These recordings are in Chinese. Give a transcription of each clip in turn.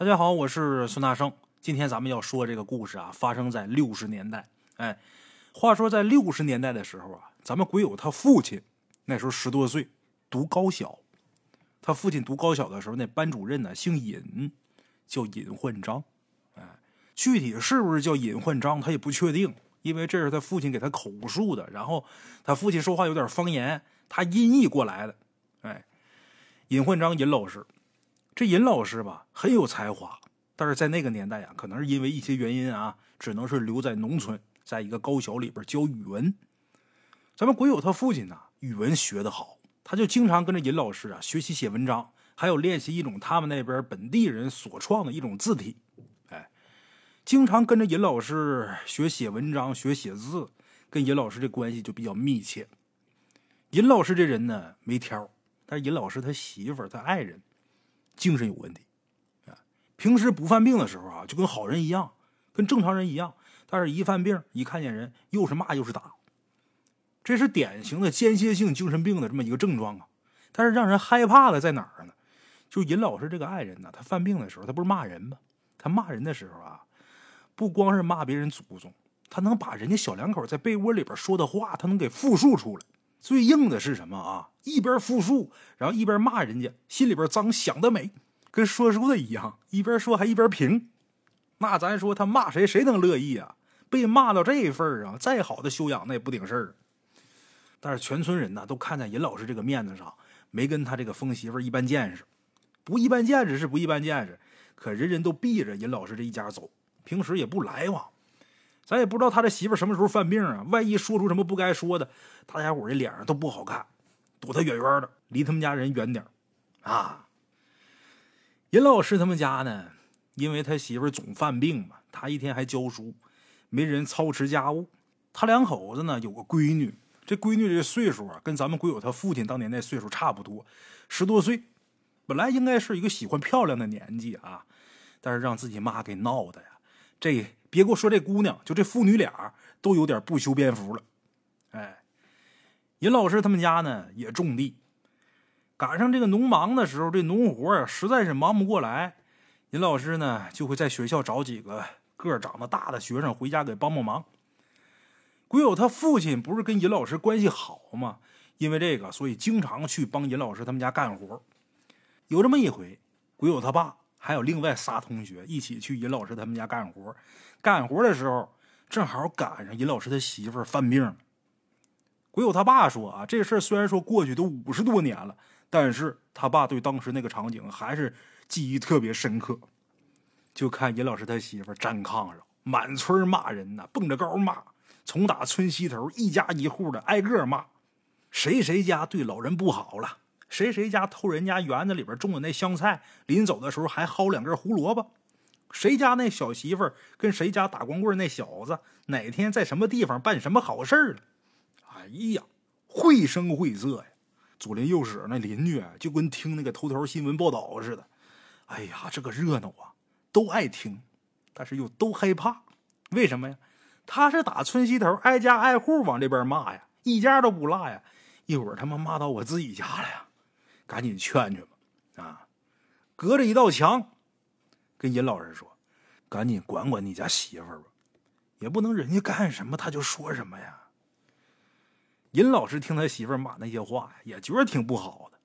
大家好，我是孙大圣。今天咱们要说这个故事啊，发生在六十年代。哎，话说在六十年代的时候啊，咱们鬼友他父亲那时候十多岁，读高小。他父亲读高小的时候，那班主任呢姓尹，叫尹焕章。哎，具体是不是叫尹焕章，他也不确定，因为这是他父亲给他口述的。然后他父亲说话有点方言，他音译过来的。哎，尹焕章，尹老师。这尹老师吧很有才华，但是在那个年代啊，可能是因为一些原因啊，只能是留在农村，在一个高小里边教语文。咱们鬼友他父亲呢，语文学得好，他就经常跟着尹老师啊学习写文章，还有练习一种他们那边本地人所创的一种字体。哎，经常跟着尹老师学写文章、学写字，跟尹老师这关系就比较密切。尹老师这人呢没挑，但是尹老师他媳妇、他爱人。精神有问题，啊，平时不犯病的时候啊，就跟好人一样，跟正常人一样。但是，一犯病，一看见人，又是骂又是打，这是典型的间歇性精神病的这么一个症状啊。但是，让人害怕的在哪儿呢？就尹老师这个爱人呢，他犯病的时候，他不是骂人吗？他骂人的时候啊，不光是骂别人祖宗，他能把人家小两口在被窝里边说的话，他能给复述出来。最硬的是什么啊？一边复述，然后一边骂人家，心里边脏，想得美，跟说书的一样，一边说还一边评。那咱说他骂谁，谁能乐意啊？被骂到这份儿啊，再好的修养那也不顶事儿。但是全村人呢，都看在尹老师这个面子上，没跟他这个疯媳妇一般见识。不一般见识是不一般见识，可人人都避着尹老师这一家走，平时也不来往。咱也不知道他这媳妇什么时候犯病啊！万一说出什么不该说的，大家伙这脸上都不好看，躲他远远的，离他们家人远点啊！尹老师他们家呢，因为他媳妇总犯病嘛，他一天还教书，没人操持家务。他两口子呢有个闺女，这闺女这岁数啊，跟咱们鬼友他父亲当年那岁数差不多，十多岁，本来应该是一个喜欢漂亮的年纪啊，但是让自己妈给闹的呀，这。别给我说这姑娘，就这父女俩都有点不修边幅了。哎，尹老师他们家呢也种地，赶上这个农忙的时候，这农活啊实在是忙不过来，尹老师呢就会在学校找几个个长得大的学生回家给帮帮忙。鬼友他父亲不是跟尹老师关系好吗？因为这个，所以经常去帮尹老师他们家干活。有这么一回，鬼友他爸。还有另外仨同学一起去尹老师他们家干活，干活的时候正好赶上尹老师他媳妇犯病了。鬼友他爸说啊，这事儿虽然说过去都五十多年了，但是他爸对当时那个场景还是记忆特别深刻。就看尹老师他媳妇站炕上，满村骂人呐，蹦着高骂，从打村西头一家一户的挨个骂，谁谁家对老人不好了。谁谁家偷人家园子里边种的那香菜，临走的时候还薅两根胡萝卜？谁家那小媳妇跟谁家打光棍那小子哪天在什么地方办什么好事了？哎呀，绘声绘色呀！左邻右舍那邻居就跟听那个头条新闻报道似的。哎呀，这个热闹啊，都爱听，但是又都害怕。为什么呀？他是打村西头挨家挨户往这边骂呀，一家都不落呀。一会儿他妈骂到我自己家了呀！赶紧劝劝吧，啊！隔着一道墙，跟尹老师说：“赶紧管管你家媳妇儿吧，也不能人家干什么他就说什么呀。”尹老师听他媳妇儿骂那些话，也觉得挺不好的。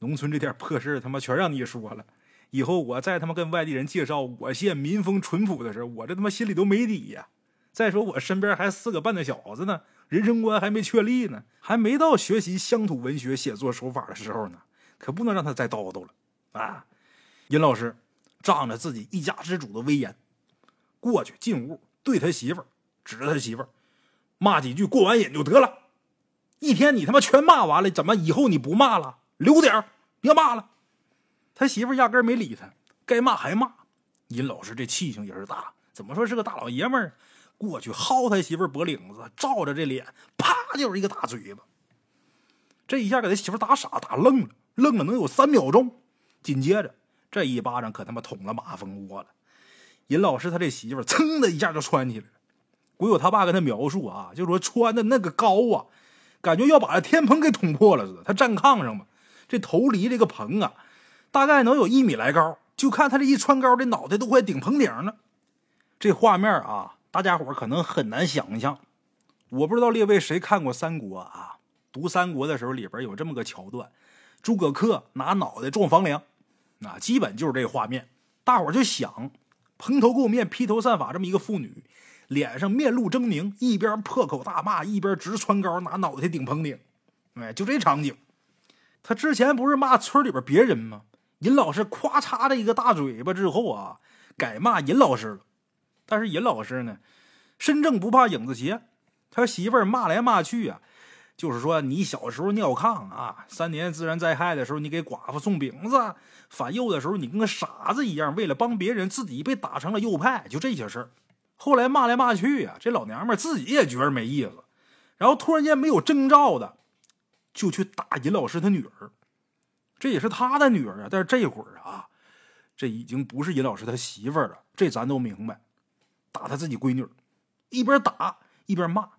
农村这点破事他妈全让你说了，以后我再他妈跟外地人介绍我县民风淳朴的时候，我这他妈心里都没底呀。再说我身边还四个半的小子呢。人生观还没确立呢，还没到学习乡土文学写作手法的时候呢，可不能让他再叨叨了啊！尹老师仗着自己一家之主的威严，过去进屋对他媳妇儿指着他媳妇儿骂几句，过完瘾就得了。一天你他妈全骂完了，怎么以后你不骂了？留点别骂了。他媳妇儿压根没理他，该骂还骂。尹老师这气性也是大，怎么说是个大老爷们儿？过去薅他媳妇脖领子，照着这脸，啪就是一个大嘴巴。这一下给他媳妇打傻，打愣了，愣了能有三秒钟。紧接着这一巴掌可他妈捅了马蜂窝了。尹老师他这媳妇噌的一下就窜起来了。鬼友他爸跟他描述啊，就说穿的那个高啊，感觉要把这天棚给捅破了似的。他站炕上嘛，这头离这个棚啊，大概能有一米来高，就看他这一穿高，这脑袋都快顶棚顶了。这画面啊，大家伙可能很难想象。我不知道列位谁看过《三国》啊？读《三国》的时候，里边有这么个桥段：诸葛恪拿脑袋撞房梁，啊，基本就是这画面。大伙就想，蓬头垢面、披头散发这么一个妇女，脸上面露狰狞，一边破口大骂，一边直穿高，拿脑袋顶棚顶。哎，就这场景。他之前不是骂村里边别人吗？尹老师咵嚓的一个大嘴巴之后啊，改骂尹老师了。但是尹老师呢，身正不怕影子斜，他媳妇儿骂来骂去啊，就是说你小时候尿炕啊，三年自然灾害的时候你给寡妇送饼子，反右的时候你跟个傻子一样，为了帮别人自己被打成了右派，就这些事儿。后来骂来骂去呀，这老娘们自己也觉得没意思，然后突然间没有征兆的。就去打尹老师他女儿，这也是他的女儿啊。但是这会儿啊，这已经不是尹老师他媳妇儿了。这咱都明白，打他自己闺女，一边打一边骂：“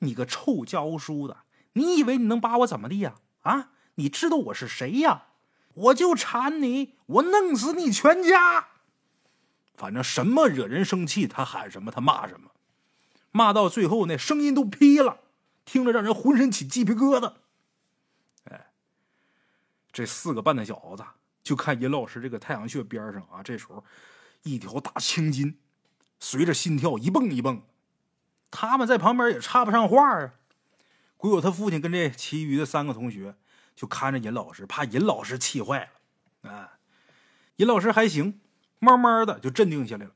你个臭教书的，你以为你能把我怎么地呀？啊，你知道我是谁呀？我就缠你，我弄死你全家！反正什么惹人生气，他喊什么，他骂什么，骂到最后那声音都劈了，听着让人浑身起鸡皮疙瘩。”这四个半的小子就看尹老师这个太阳穴边上啊，这时候一条大青筋随着心跳一蹦一蹦，他们在旁边也插不上话啊。鬼友他父亲跟这其余的三个同学就看着尹老师，怕尹老师气坏了。啊，尹老师还行，慢慢的就镇定下来了，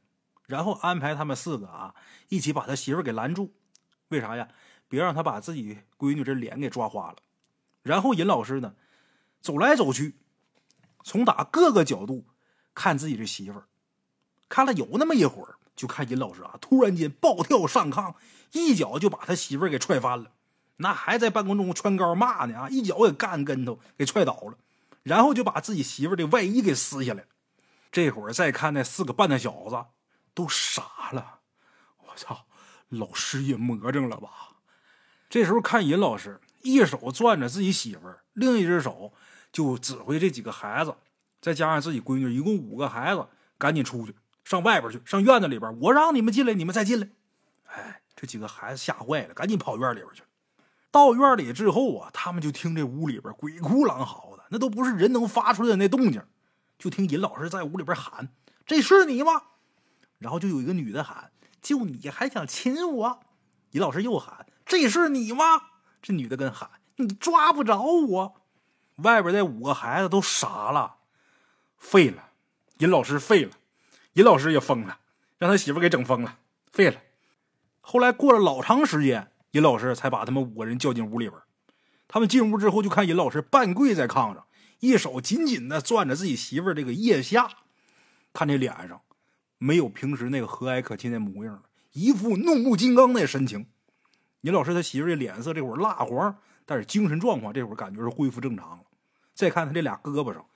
然后安排他们四个啊一起把他媳妇给拦住。为啥呀？别让他把自己闺女这脸给抓花了。然后尹老师呢？走来走去，从打各个角度看自己这媳妇儿，看了有那么一会儿，就看尹老师啊，突然间暴跳上炕，一脚就把他媳妇儿给踹翻了。那还在半空中穿高骂呢啊，一脚给干跟头，给踹倒了，然后就把自己媳妇儿的外衣给撕下来。这会儿再看那四个半大小子，都傻了。我操，老师也魔怔了吧？这时候看尹老师，一手攥着自己媳妇儿，另一只手。就指挥这几个孩子，再加上自己闺女，一共五个孩子，赶紧出去，上外边去，上院子里边。我让你们进来，你们再进来。哎，这几个孩子吓坏了，赶紧跑院里边去。到院里之后啊，他们就听这屋里边鬼哭狼嚎的，那都不是人能发出来的那动静。就听尹老师在屋里边喊：“这是你吗？”然后就有一个女的喊：“就你还想亲我？”尹老师又喊：“这是你吗？”这女的跟喊：“你抓不着我。”外边那五个孩子都傻了，废了，尹老师废了，尹老师也疯了，让他媳妇给整疯了，废了。后来过了老长时间，尹老师才把他们五个人叫进屋里边。他们进屋之后，就看尹老师半跪在炕上，一手紧紧的攥着自己媳妇这个腋下，看这脸上没有平时那个和蔼可亲的模样，一副怒目金刚的神情。尹老师他媳妇的脸色这会儿蜡黄。但是精神状况这会儿感觉是恢复正常了。再看他这俩胳膊上，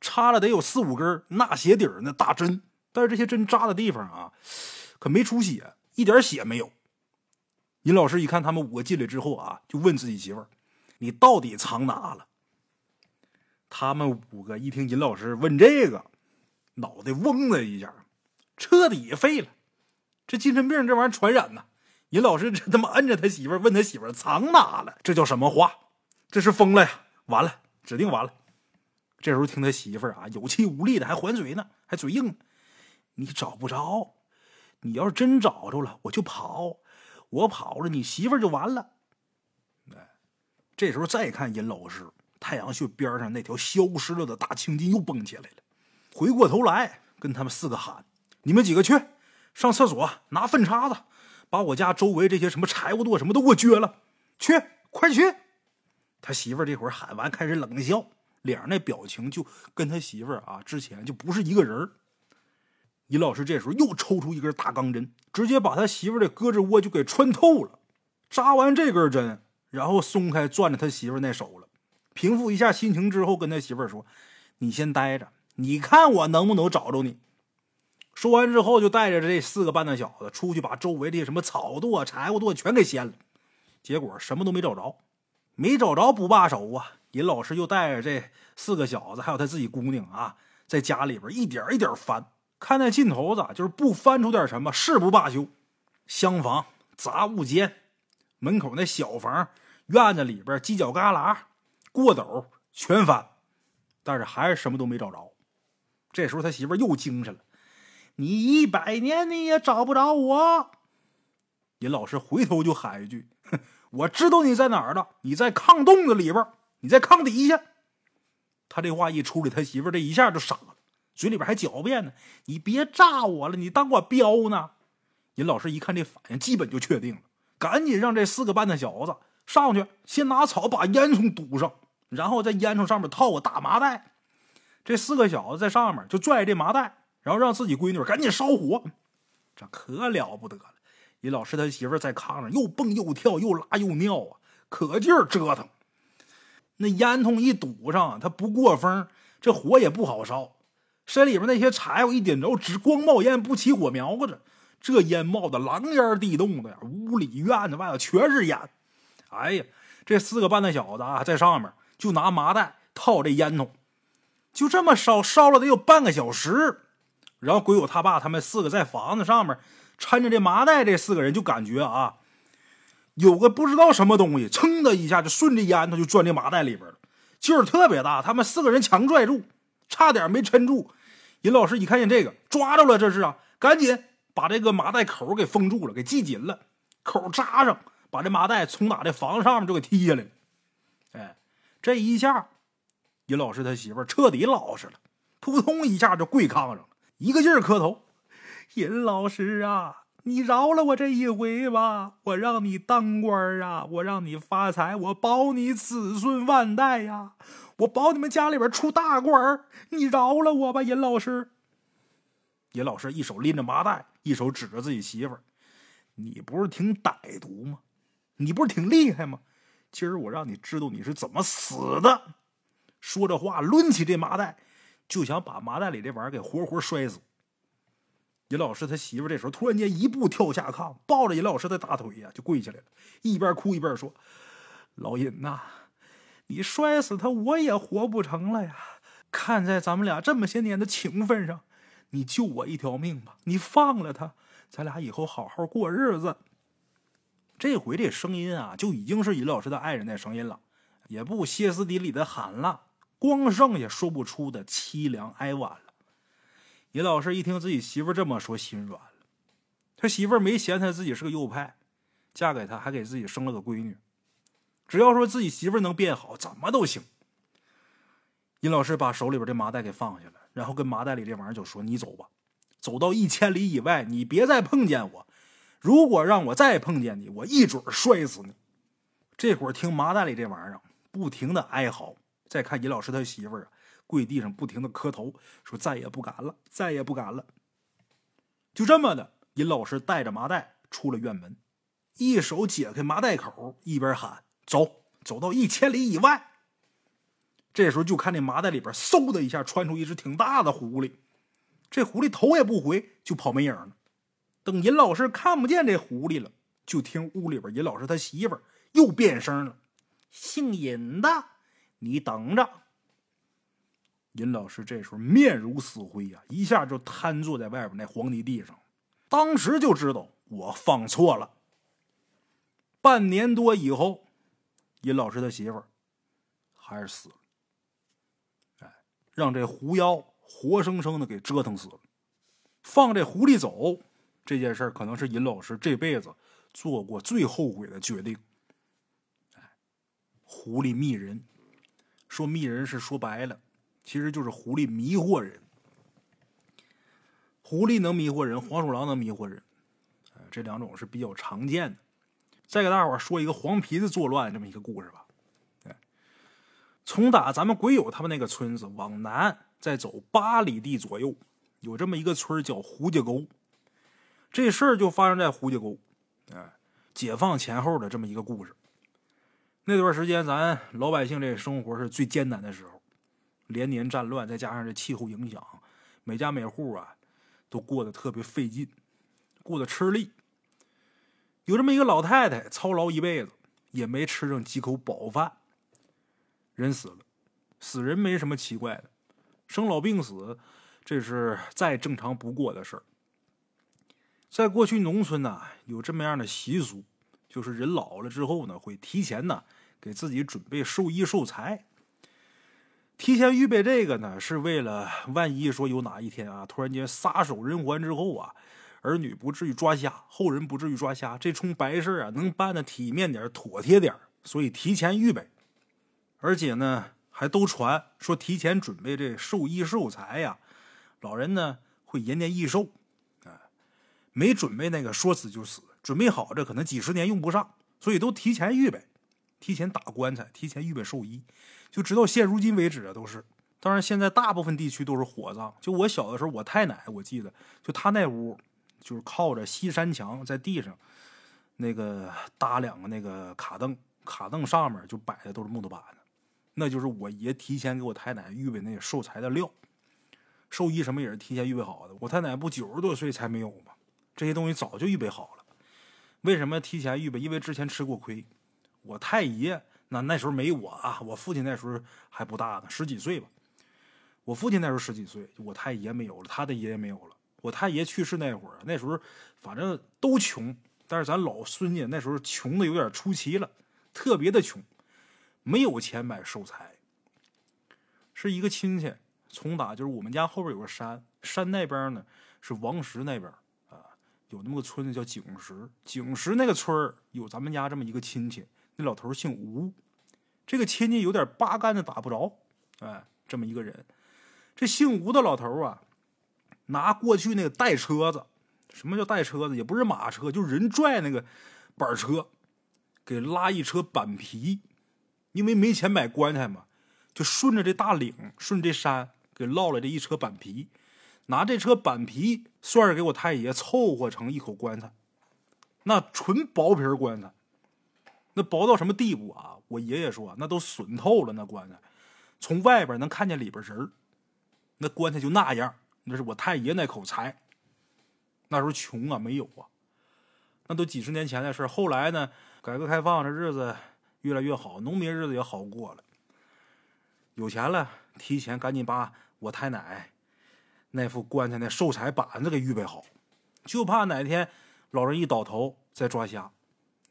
插了得有四五根纳鞋底那大针，但是这些针扎的地方啊，可没出血，一点血没有。尹老师一看他们五个进来之后啊，就问自己媳妇儿：“你到底藏哪了？”他们五个一听尹老师问这个，脑袋嗡的一下，彻底废了。这精神病这玩意儿传染呐！尹老师这他妈摁着他媳妇问他媳妇藏哪了？这叫什么话？这是疯了呀！完了，指定完了。这时候听他媳妇啊，有气无力的还还嘴呢，还嘴硬。你找不着，你要是真找着了，我就跑。我跑了，你媳妇就完了。哎，这时候再看尹老师，太阳穴边上那条消失了的大青筋又蹦起来了。回过头来跟他们四个喊：“你们几个去上厕所拿粪叉子。”把我家周围这些什么柴火垛什么都给我撅了，去，快去！他媳妇儿这会儿喊完，开始冷笑，脸上那表情就跟他媳妇儿啊之前就不是一个人尹老师这时候又抽出一根大钢针，直接把他媳妇的胳肢窝就给穿透了。扎完这根针，然后松开攥着他媳妇那手了，平复一下心情之后，跟他媳妇说：“你先待着，你看我能不能找着你。”说完之后，就带着这四个半大小子出去，把周围的什么草垛、柴火垛全给掀了。结果什么都没找着，没找着不罢手啊！尹老师又带着这四个小子，还有他自己姑娘啊，在家里边一点一点翻，看那劲头子，就是不翻出点什么，誓不罢休。厢房、杂物间、门口那小房、院子里边犄角旮旯、过斗全翻，但是还是什么都没找着。这时候他媳妇又精神了：“你一百年你也找不着我。”尹老师回头就喊一句：“我知道你在哪儿呢，你在炕洞子里边，你在炕底下。”他这话一出来，他媳妇这一下就傻了，嘴里边还狡辩呢：“你别炸我了，你当我彪呢？”尹老师一看这反应，基本就确定了，赶紧让这四个半的小子上去，先拿草把烟囱堵上，然后在烟囱上面套个大麻袋。这四个小子在上面就拽这麻袋，然后让自己闺女赶紧烧火，这可了不得了。尹老师他媳妇在炕上又蹦又跳，又拉又尿啊，可劲儿折腾。那烟囱一堵上，它不过风，这火也不好烧。身里边那些柴火一点着，只光冒烟，不起火苗子。这烟冒的狼烟地动的呀，屋里院子外头全是烟。哎呀，这四个半大小子啊，在上面就拿麻袋套这烟筒，就这么烧，烧了得有半个小时。然后鬼友他爸他们四个在房子上面。搀着这麻袋，这四个人就感觉啊，有个不知道什么东西，噌的一下就顺着烟头就钻这麻袋里边了，劲儿特别大。他们四个人强拽住，差点没撑住。尹老师一看见这个，抓着了，这是啊，赶紧把这个麻袋口给封住了，给系紧了，口扎上，把这麻袋从哪这房上面就给踢下来了。哎，这一下，尹老师他媳妇彻底老实了，扑通一下就跪炕上了，一个劲儿磕头。尹老师啊，你饶了我这一回吧！我让你当官啊，我让你发财，我保你子孙万代呀！我保你们家里边出大官你饶了我吧，尹老师。尹老师一手拎着麻袋，一手指着自己媳妇儿：“你不是挺歹毒吗？你不是挺厉害吗？今儿我让你知道你是怎么死的！”说着话，抡起这麻袋，就想把麻袋里这玩意儿给活活摔死。尹老师他媳妇这时候突然间一步跳下炕，抱着尹老师的大腿呀，就跪下来了，一边哭一边说：“老尹呐，你摔死他，我也活不成了呀！看在咱们俩这么些年的情分上，你救我一条命吧！你放了他，咱俩以后好好过日子。”这回这声音啊，就已经是尹老师的爱人的声音了，也不歇斯底里的喊了，光剩下说不出的凄凉哀婉了。尹老师一听自己媳妇这么说，心软了。他媳妇没嫌他自己是个右派，嫁给他还给自己生了个闺女。只要说自己媳妇能变好，怎么都行。尹老师把手里边的麻袋给放下了，然后跟麻袋里这玩意儿就说：“你走吧，走到一千里以外，你别再碰见我。如果让我再碰见你，我一准摔死你。”这会儿听麻袋里这玩意儿不停的哀嚎，再看尹老师他媳妇儿啊。跪地上不停的磕头，说再也不敢了，再也不敢了。就这么的，尹老师带着麻袋出了院门，一手解开麻袋口，一边喊：“走，走到一千里以外。”这时候就看那麻袋里边嗖的一下窜出一只挺大的狐狸，这狐狸头也不回就跑没影了。等尹老师看不见这狐狸了，就听屋里边尹老师他媳妇又变声了：“姓尹的，你等着。”尹老师这时候面如死灰呀，一下就瘫坐在外边那黄泥地上，当时就知道我放错了。半年多以后，尹老师的媳妇儿还是死了，哎，让这狐妖活生生的给折腾死了。放这狐狸走这件事可能是尹老师这辈子做过最后悔的决定。哎，狐狸迷人，说迷人是说白了。其实就是狐狸迷惑人，狐狸能迷惑人，黄鼠狼能迷惑人，这两种是比较常见的。再给大伙说一个黄皮子作乱这么一个故事吧。从打咱们鬼友他们那个村子往南再走八里地左右，有这么一个村叫胡家沟。这事儿就发生在胡家沟，哎，解放前后的这么一个故事。那段时间，咱老百姓这生活是最艰难的时候。连年战乱，再加上这气候影响，每家每户啊都过得特别费劲，过得吃力。有这么一个老太太，操劳一辈子也没吃上几口饱饭，人死了。死人没什么奇怪的，生老病死，这是再正常不过的事儿。在过去农村呢，有这么样的习俗，就是人老了之后呢，会提前呢给自己准备寿衣寿材。提前预备这个呢，是为了万一说有哪一天啊，突然间撒手人寰之后啊，儿女不至于抓瞎，后人不至于抓瞎，这冲白事啊能办的体面点、妥帖点，所以提前预备。而且呢，还都传说提前准备这寿衣寿材呀，老人呢会延年益寿，啊，没准备那个说死就死，准备好这可能几十年用不上，所以都提前预备，提前打棺材，提前预备寿衣。就直到现如今为止啊，都是。当然，现在大部分地区都是火葬。就我小的时候，我太奶我记得，就她那屋，就是靠着西山墙，在地上，那个搭两个那个卡凳，卡凳上面就摆的都是木头板子，那就是我爷提前给我太奶预备那寿材的料，寿衣什么也是提前预备好的。我太奶不九十多岁才没有吗？这些东西早就预备好了。为什么提前预备？因为之前吃过亏，我太爷。那那时候没我啊，我父亲那时候还不大呢，十几岁吧。我父亲那时候十几岁，我太爷没有了，他的爷爷没有了。我太爷去世那会儿，那时候反正都穷，但是咱老孙家那时候穷的有点出奇了，特别的穷，没有钱买寿材。是一个亲戚从打就是我们家后边有个山，山那边呢是王石那边啊，有那么个村子叫景石，景石那个村有咱们家这么一个亲戚。那老头姓吴，这个亲戚有点八竿子打不着，哎，这么一个人。这姓吴的老头啊，拿过去那个带车子，什么叫带车子？也不是马车，就人拽那个板车，给拉一车板皮。因为没钱买棺材嘛，就顺着这大岭，顺这山，给捞了这一车板皮，拿这车板皮算是给我太爷凑合成一口棺材，那纯薄皮棺材。那薄到什么地步啊？我爷爷说，那都损透了。那棺材，从外边能看见里边人那棺材就那样。那是我太爷那口财。那时候穷啊，没有啊。那都几十年前的事后来呢，改革开放，这日子越来越好，农民日子也好过了。有钱了，提前赶紧把我太奶那副棺材那寿材板子给预备好，就怕哪天老人一倒头再抓瞎。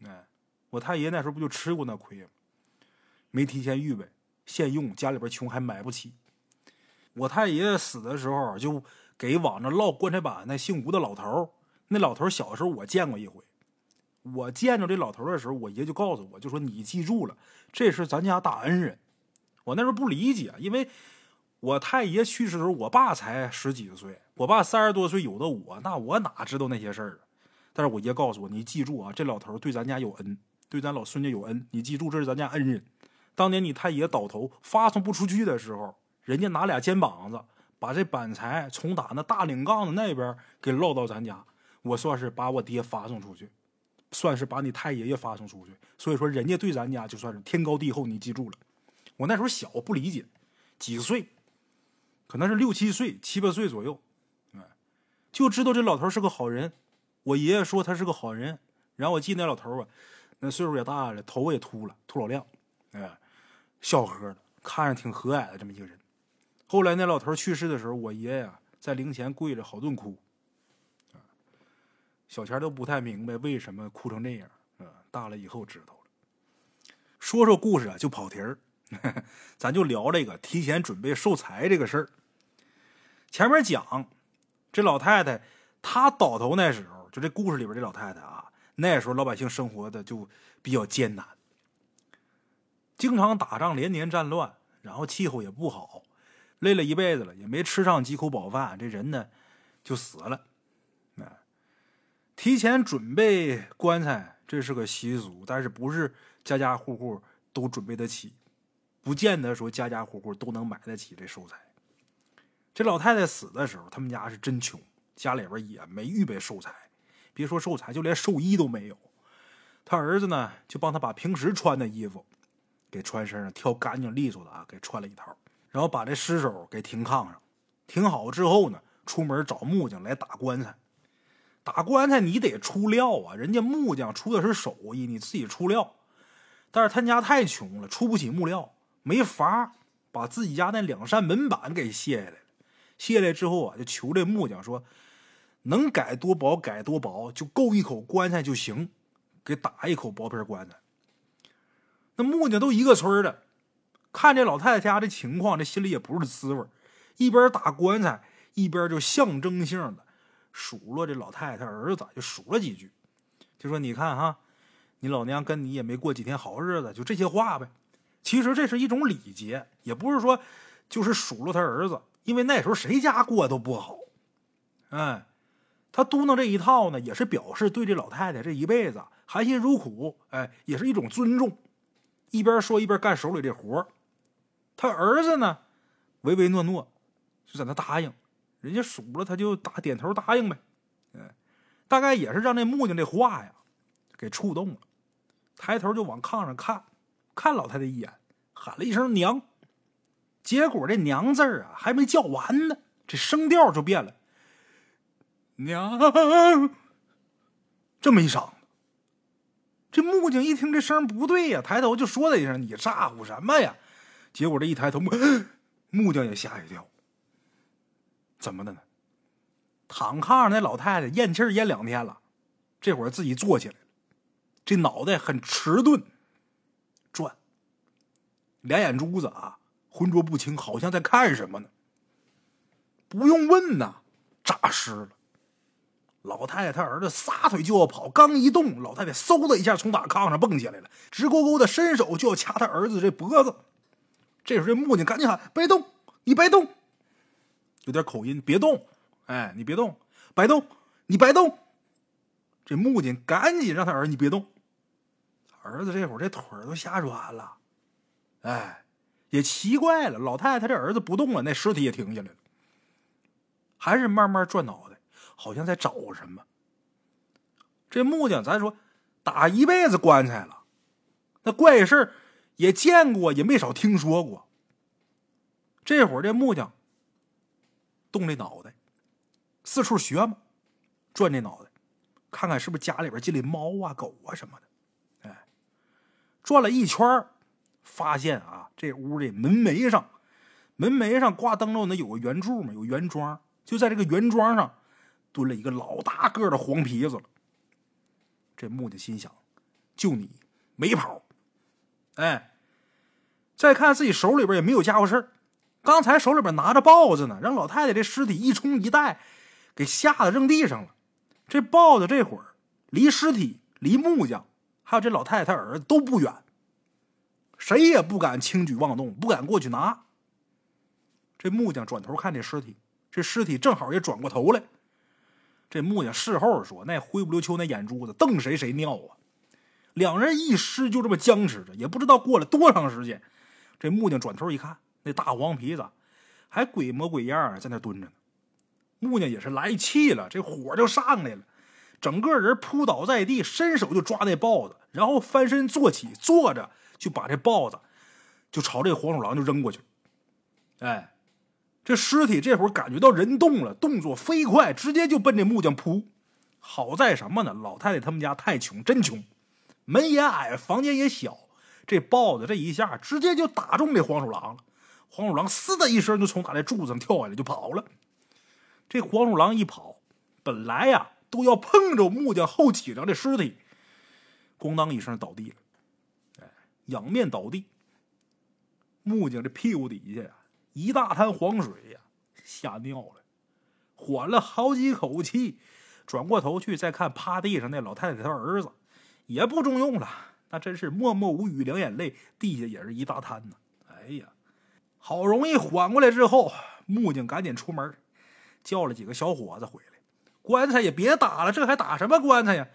哎。我太爷那时候不就吃过那亏吗？没提前预备，现用，家里边穷还买不起。我太爷爷死的时候，就给往那烙棺材板那姓吴的老头那老头小时候我见过一回。我见着这老头的时候，我爷就告诉我，就说你记住了，这是咱家大恩人。我那时候不理解，因为我太爷去世的时候，我爸才十几岁，我爸三十多岁有的我，那我哪知道那些事儿啊？但是我爷告诉我，你记住啊，这老头对咱家有恩。对咱老孙家有恩，你记住，这是咱家恩人。当年你太爷倒头发送不出去的时候，人家拿俩肩膀子把这板材从打那大岭杠子那边给落到咱家，我算是把我爹发送出去，算是把你太爷爷发送出去。所以说，人家对咱家就算是天高地厚，你记住了。我那时候小，不理解，几岁，可能是六七岁、七八岁左右，哎，就知道这老头是个好人。我爷爷说他是个好人，然后我记那老头啊。那岁数也大了，头发也秃了，秃老亮，哎，笑呵的，看着挺和蔼的这么一个人。后来那老头去世的时候，我爷呀在灵前跪着好顿哭，小钱都不太明白为什么哭成那样，啊，大了以后知道了。说说故事啊，就跑题儿，咱就聊这个提前准备寿材这个事儿。前面讲这老太太她倒头那时候，就这故事里边这老太太啊。那时候老百姓生活的就比较艰难，经常打仗，连年战乱，然后气候也不好，累了一辈子了，也没吃上几口饱饭，这人呢就死了。哎，提前准备棺材，这是个习俗，但是不是家家户户都准备得起，不见得说家家户户都能买得起这寿材。这老太太死的时候，他们家是真穷，家里边也没预备寿材。别说寿材，就连寿衣都没有。他儿子呢，就帮他把平时穿的衣服给穿身上，挑干净利索的啊，给穿了一套。然后把这尸首给停炕上，停好之后呢，出门找木匠来打棺材。打棺材你得出料啊，人家木匠出的是手艺，你自己出料。但是他家太穷了，出不起木料，没法把自己家那两扇门板给卸下来。卸下来之后啊，就求这木匠说，能改多薄改多薄，就够一口棺材就行，给打一口薄皮棺材。那木匠都一个村的，看这老太太家这情况，这心里也不是滋味一边打棺材，一边就象征性的数落这老太太儿子，就数了几句，就说：“你看哈，你老娘跟你也没过几天好日子，就这些话呗。”其实这是一种礼节，也不是说就是数落他儿子，因为那时候谁家过都不好。哎，他嘟囔这一套呢，也是表示对这老太太这一辈子含辛茹苦，哎，也是一种尊重。一边说一边干手里这活他儿子呢，唯唯诺诺，就在那答应。人家数了，他就打点头答应呗。嗯，大概也是让那木匠这话呀给触动了，抬头就往炕上看，看老太太一眼，喊了一声“娘”。结果这“娘”字儿啊还没叫完呢，这声调就变了，“娘”这么一嗓。这木匠一听这声不对呀，抬头就说了一声：“你咋呼什么呀？”结果这一抬头，木匠也吓一跳。怎么的呢？躺炕上那老太太咽气咽两天了，这会儿自己坐起来了，这脑袋很迟钝，转，两眼珠子啊浑浊不清，好像在看什么呢？不用问呐，诈尸了。老太太她儿子撒腿就要跑，刚一动，老太太嗖的一下从打炕上蹦起来了，直勾勾的伸手就要掐他儿子这脖子。这时候这木匠赶紧喊：“别动，你别动！”有点口音，别动！哎，你别动，别动，你别动！这木匠赶紧让他儿子你别动。儿子这会儿这腿都吓软了，哎，也奇怪了，老太太她这儿子不动了，那尸体也停下来了，还是慢慢转脑袋。好像在找什么。这木匠，咱说打一辈子棺材了，那怪事也见过，也没少听说过。这会儿这木匠动这脑袋，四处学嘛，转这脑袋，看看是不是家里边进来猫啊、狗啊什么的。哎，转了一圈发现啊，这屋的门楣上，门楣上挂灯笼，那有个圆柱嘛，有圆桩，就在这个圆桩上。蹲了一个老大个的黄皮子了，这木匠心想：就你没跑，哎！再看自己手里边也没有家伙事刚才手里边拿着豹子呢，让老太太这尸体一冲一带，给吓得扔地上了。这豹子这会儿离尸体、离木匠还有这老太太他儿子都不远，谁也不敢轻举妄动，不敢过去拿。这木匠转头看这尸体，这尸体正好也转过头来。这木匠事后说：“那灰不溜秋那眼珠子瞪谁谁尿啊！”两人一尸就这么僵持着，也不知道过了多长时间。这木匠转头一看，那大黄皮子还鬼模鬼样在那蹲着呢。木匠也是来气了，这火就上来了，整个人扑倒在地，伸手就抓那豹子，然后翻身坐起，坐着就把这豹子就朝这黄鼠狼就扔过去。哎。这尸体这会儿感觉到人动了，动作飞快，直接就奔这木匠扑。好在什么呢？老太太他们家太穷，真穷，门也矮，房间也小。这豹子这一下直接就打中这黄鼠狼了。黄鼠狼“嘶”的一声就从他那柱子上跳下来就跑了。这黄鼠狼一跑，本来呀都要碰着木匠后脊梁的尸体，咣当一声倒地了，哎，仰面倒地。木匠这屁股底下呀。一大滩黄水呀，吓尿了，缓了好几口气，转过头去再看趴地上那老太太她儿子，也不中用了，那真是默默无语，两眼泪，地下也是一大滩呢。哎呀，好容易缓过来之后，木匠赶紧出门，叫了几个小伙子回来，棺材也别打了，这还打什么棺材呀？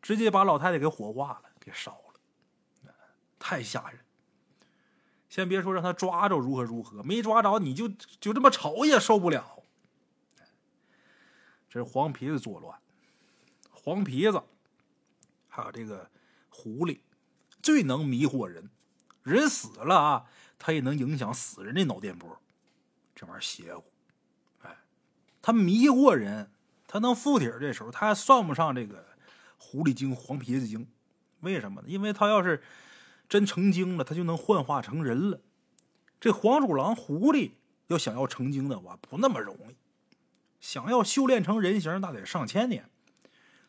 直接把老太太给火化了，给烧了，太吓人。先别说让他抓着如何如何，没抓着你就就这么瞅也受不了。这是黄皮子作乱，黄皮子还有这个狐狸，最能迷惑人。人死了啊，他也能影响死人的脑电波，这玩意邪乎。哎，他迷惑人，他能附体这时候他还算不上这个狐狸精、黄皮子精。为什么呢？因为他要是。真成精了，他就能幻化成人了。这黄鼠狼、狐狸要想要成精的话，不那么容易。想要修炼成人形，那得上千年。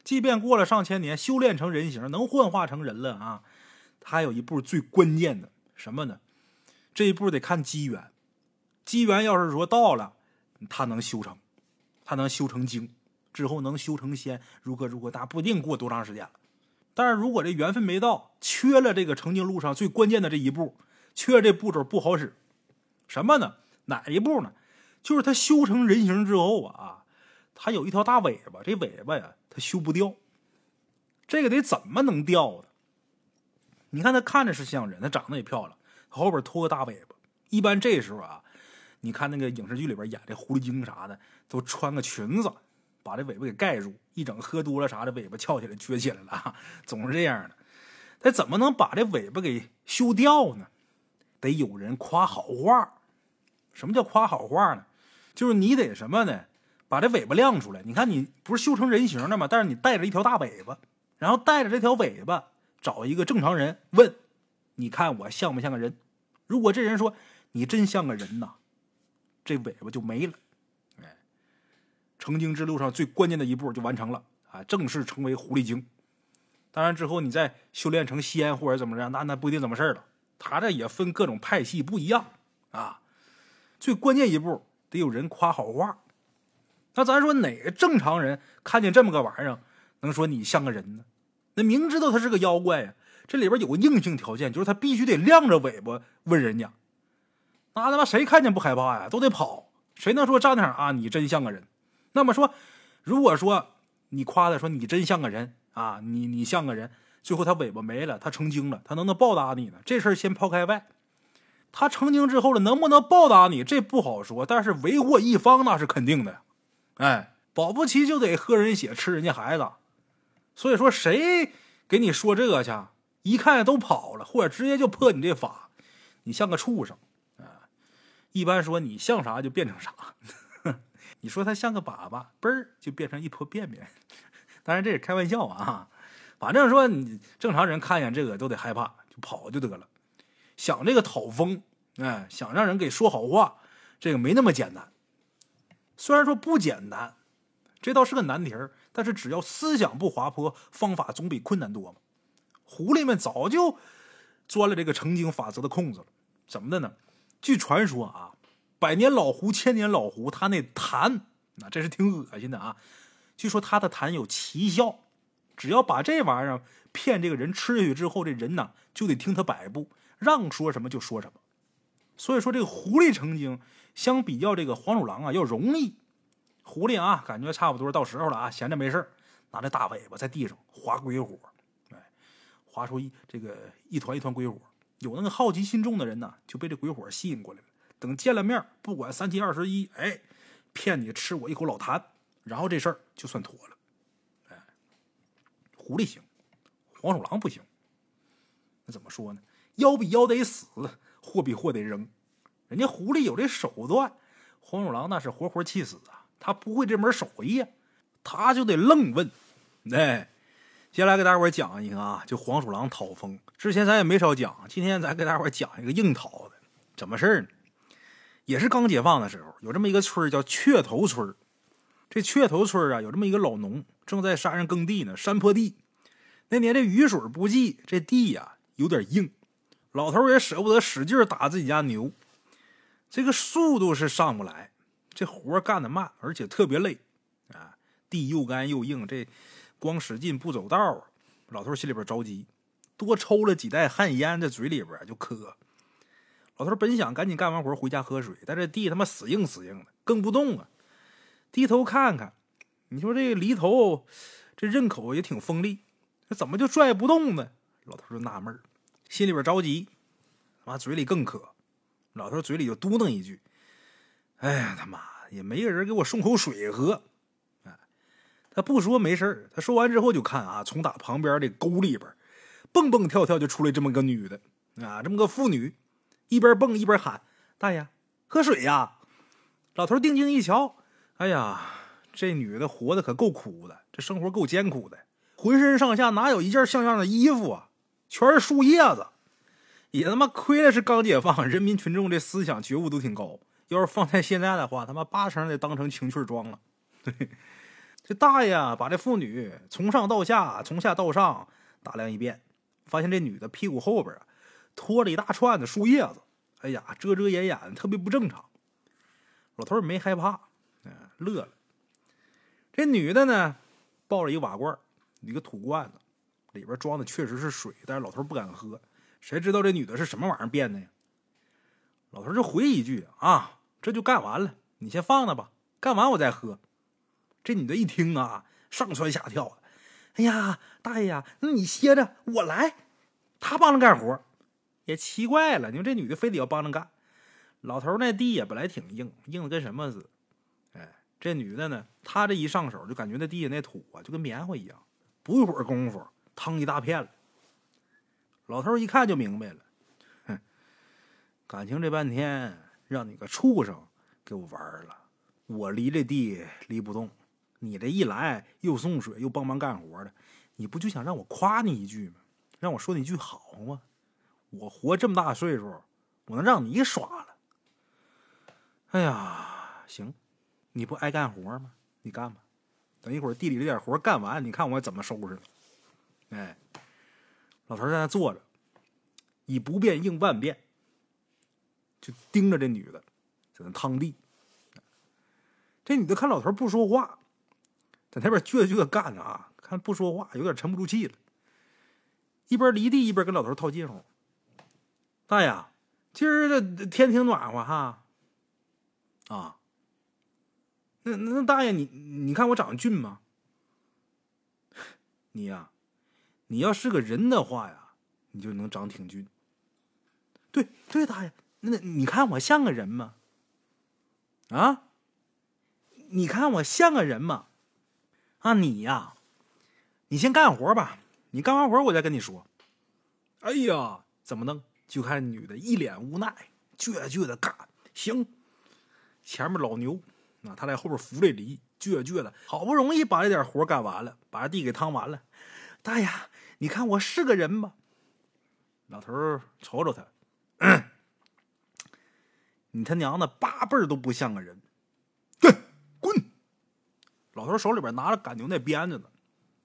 即便过了上千年，修炼成人形，能幻化成人了啊，他还有一步最关键的什么呢？这一步得看机缘。机缘要是说到了，他能修成，他能修成精，之后能修成仙，如何如何，大不一定过多长时间了。但是如果这缘分没到，缺了这个成精路上最关键的这一步，缺这步骤不好使。什么呢？哪一步呢？就是他修成人形之后啊，他有一条大尾巴，这尾巴呀，他修不掉。这个得怎么能掉呢？你看他看着是像人，他长得也漂亮，后边拖个大尾巴。一般这时候啊。你看那个影视剧里边演这狐狸精啥的，都穿个裙子，把这尾巴给盖住，一整喝多了啥的，尾巴翘起来撅起来了，总是这样的。他怎么能把这尾巴给修掉呢？得有人夸好话。什么叫夸好话呢？就是你得什么呢？把这尾巴亮出来。你看你不是修成人形的吗？但是你带着一条大尾巴，然后带着这条尾巴找一个正常人问，你看我像不像个人？如果这人说你真像个人呐。这尾巴就没了，哎，成精之路上最关键的一步就完成了啊，正式成为狐狸精。当然之后你再修炼成仙或者怎么着，那那不一定怎么事了。他这也分各种派系不一样啊。最关键一步得有人夸好话。那咱说哪个正常人看见这么个玩意儿，能说你像个人呢？那明知道他是个妖怪呀，这里边有个硬性条件，就是他必须得亮着尾巴问人家。那他妈谁看见不害怕呀？都得跑。谁能说站那啊？你真像个人。那么说，如果说你夸他说你真像个人啊，你你像个人，最后他尾巴没了，他成精了，他能不能报答你呢？这事儿先抛开外，他成精之后了，能不能报答你？这不好说。但是为祸一方那是肯定的。哎，保不齐就得喝人血，吃人家孩子。所以说，谁给你说这个去？一看都跑了，或者直接就破你这法，你像个畜生啊。一般说你像啥就变成啥，你说他像个粑粑，嘣儿就变成一坨便便。当然这是开玩笑啊，反正说你正常人看见这个都得害怕，就跑就得了。想这个讨风，哎，想让人给说好话，这个没那么简单。虽然说不简单，这倒是个难题儿，但是只要思想不滑坡，方法总比困难多嘛。狐狸们早就钻了这个成精法则的空子了，怎么的呢？据传说啊，百年老狐、千年老狐，他那痰，那这是挺恶心的啊。据说他的痰有奇效，只要把这玩意儿骗这个人吃下去之后，这人呢就得听他摆布，让说什么就说什么。所以说，这个狐狸成精，相比较这个黄鼠狼啊要容易。狐狸啊，感觉差不多到时候了啊，闲着没事拿着大尾巴在地上划鬼火，哎，划出一这个一团一团鬼火。有那个好奇心重的人呢，就被这鬼火吸引过来了。等见了面，不管三七二十一，哎，骗你吃我一口老痰，然后这事儿就算妥了。哎，狐狸行，黄鼠狼不行。那怎么说呢？妖比妖得死，货比货得扔。人家狐狸有这手段，黄鼠狼那是活活气死啊！他不会这门手艺呀，他就得愣问。哎。接下来给大伙讲一个啊，就黄鼠狼讨风。之前咱也没少讲，今天咱给大伙讲一个硬讨的。怎么事呢？也是刚解放的时候，有这么一个村叫雀头村这雀头村啊，有这么一个老农，正在山上耕地呢，山坡地。那年这雨水不济，这地呀有点硬，老头也舍不得使劲打自己家牛，这个速度是上不来，这活干的慢，而且特别累啊，地又干又硬，这。光使劲不走道老头心里边着急，多抽了几袋旱烟，在嘴里边就磕。老头本想赶紧干完活回家喝水，但这地他妈死硬死硬的，更不动啊！低头看看，你说这犁头这刃口也挺锋利，这怎么就拽不动呢？老头就纳闷心里边着急，妈嘴里更渴。老头嘴里就嘟囔一句：“哎呀，他妈也没个人给我送口水喝。”他不说没事他说完之后就看啊，从打旁边这沟里边蹦蹦跳跳就出来这么个女的啊，这么个妇女，一边蹦一边喊：“大爷，喝水呀！”老头定睛一瞧，哎呀，这女的活的可够苦的，这生活够艰苦的，浑身上下哪有一件像样的衣服啊？全是树叶子，也他妈亏了是刚解放，人民群众这思想觉悟都挺高。要是放在现在的话，他妈八成得当成情趣装了。对，这大爷把这妇女从上到下、从下到上打量一遍，发现这女的屁股后边啊拖着一大串的树叶子，哎呀，遮遮掩掩，特别不正常。老头也没害怕，嗯，乐了。这女的呢，抱着一个瓦罐，一个土罐子，里边装的确实是水，但是老头不敢喝。谁知道这女的是什么玩意儿变的呀？老头就回一句啊，这就干完了，你先放那吧，干完我再喝。这女的一听啊，上蹿下跳的。哎呀，大爷呀，那你歇着，我来。他帮着干活，也奇怪了，你说这女的非得要帮着干。老头那地也，本来挺硬，硬的跟什么似的。哎，这女的呢，她这一上手，就感觉那地下那土啊，就跟棉花一样。不一会儿功夫，汤一大片了。老头一看就明白了，哼，感情这半天让你个畜生给我玩了。我离这地离不动，你这一来又送水又帮忙干活的，你不就想让我夸你一句吗？让我说你一句好吗？我活这么大岁数，我能让你耍了？哎呀，行，你不爱干活吗？你干吧。等一会儿地里这点活干完，你看我怎么收拾哎，老头在那坐着，以不变应万变，就盯着这女的在那趟地。这女的看老头不说话，在那边倔倔干着啊，看不说话，有点沉不住气了。一边犁地一边跟老头套近乎：“大爷，今儿这天挺暖和哈。”啊，那那大爷，你你看我长得俊吗？你呀，你要是个人的话呀，你就能长挺俊。对对，大爷，那你看我像个人吗？啊，你看我像个人吗？啊，你呀，你先干活吧，你干完活我再跟你说。哎呀，怎么弄？就看女的一脸无奈，倔倔的干，行。前面老牛，啊，他在后边扶着犁，倔倔的，好不容易把这点活干完了，把地给趟完了。大爷，你看我是个人吗？老头瞅瞅他，你他娘的八辈都不像个人。对，滚！老头手里边拿着赶牛那鞭子呢，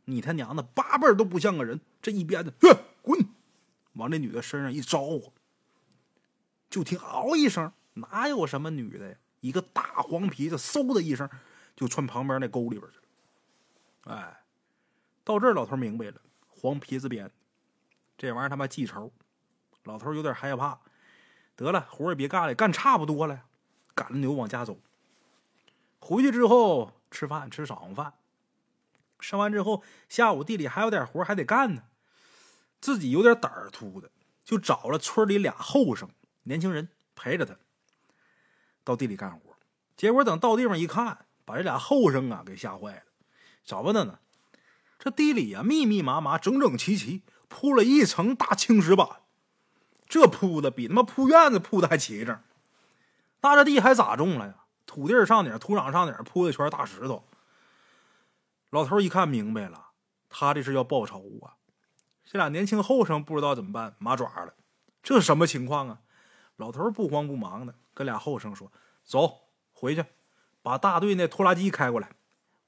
你他娘的八辈都不像个人。这一鞭子，滚！往这女的身上一招呼，就听嗷一声，哪有什么女的呀？一个大黄皮子，嗖的一声就窜旁边那沟里边去了。哎，到这儿，老头明白了，黄皮子鞭，这玩意儿他妈记仇。老头有点害怕，得了，活也别干了，干差不多了，赶着牛往家走。回去之后吃饭，吃晌午饭，吃完之后，下午地里还有点活还得干呢，自己有点胆儿突的，就找了村里俩后生年轻人陪着他。到地里干活，结果等到地方一看，把这俩后生啊给吓坏了。怎么的呢？这地里呀密密麻麻、整整齐齐铺了一层大青石板，这铺的比他妈铺院子铺的还齐整。那这地还咋种了呀？土地上顶、土壤上顶铺的全是大石头。老头一看明白了，他这是要报仇啊！这俩年轻后生不知道怎么办，麻爪了。这什么情况啊？老头不慌不忙的。跟俩后生说：“走，回去，把大队那拖拉机开过来，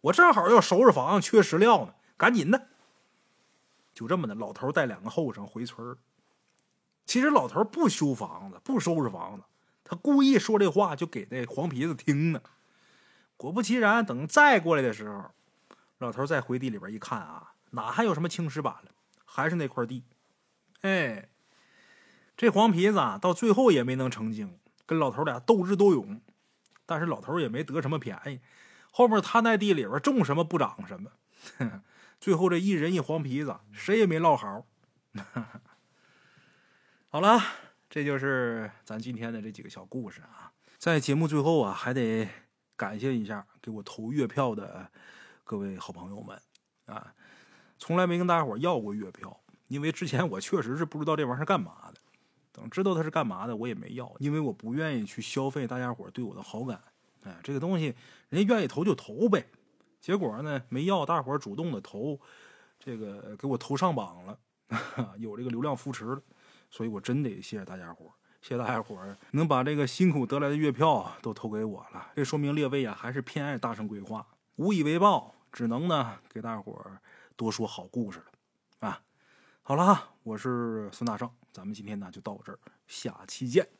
我正好要收拾房，缺石料呢，赶紧的。”就这么的，老头带两个后生回村其实老头不修房子，不收拾房子，他故意说这话就给那黄皮子听呢。果不其然，等再过来的时候，老头再回地里边一看啊，哪还有什么青石板了，还是那块地。哎，这黄皮子啊，到最后也没能成精。跟老头俩斗智斗勇，但是老头也没得什么便宜。后面他那地里边种什么不长什么，最后这一人一黄皮子，谁也没落好。好了，这就是咱今天的这几个小故事啊。在节目最后啊，还得感谢一下给我投月票的各位好朋友们啊。从来没跟大家伙要过月票，因为之前我确实是不知道这玩意儿是干嘛的。等知道他是干嘛的，我也没要，因为我不愿意去消费大家伙对我的好感。哎，这个东西人家愿意投就投呗。结果呢，没要，大伙主动的投，这个给我投上榜了，有这个流量扶持了。所以我真得谢谢大家伙儿，谢谢大家伙儿能把这个辛苦得来的月票都投给我了，这说明列位啊还是偏爱大圣规划，无以为报，只能呢给大伙儿多说好故事了啊。好了，我是孙大圣，咱们今天呢就到这儿，下期见。